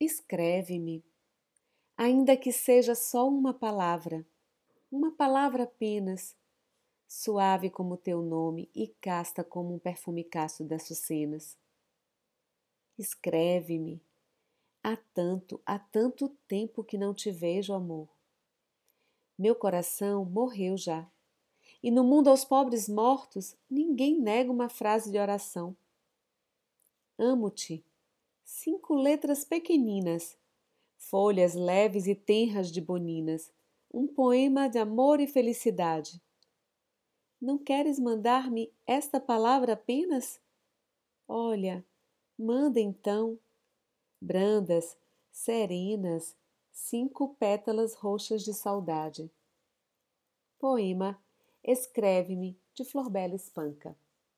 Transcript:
Escreve-me, ainda que seja só uma palavra, uma palavra apenas, suave como teu nome e casta como um perfume casto das sucenas. Escreve-me. Há tanto, há tanto tempo que não te vejo, amor. Meu coração morreu já. E no mundo aos pobres mortos, ninguém nega uma frase de oração. Amo-te. Cinco letras pequeninas, folhas leves e tenras de boninas, um poema de amor e felicidade. Não queres mandar-me esta palavra apenas? Olha, manda então. Brandas, serenas, cinco pétalas roxas de saudade. Poema Escreve-me de Florbela Espanca.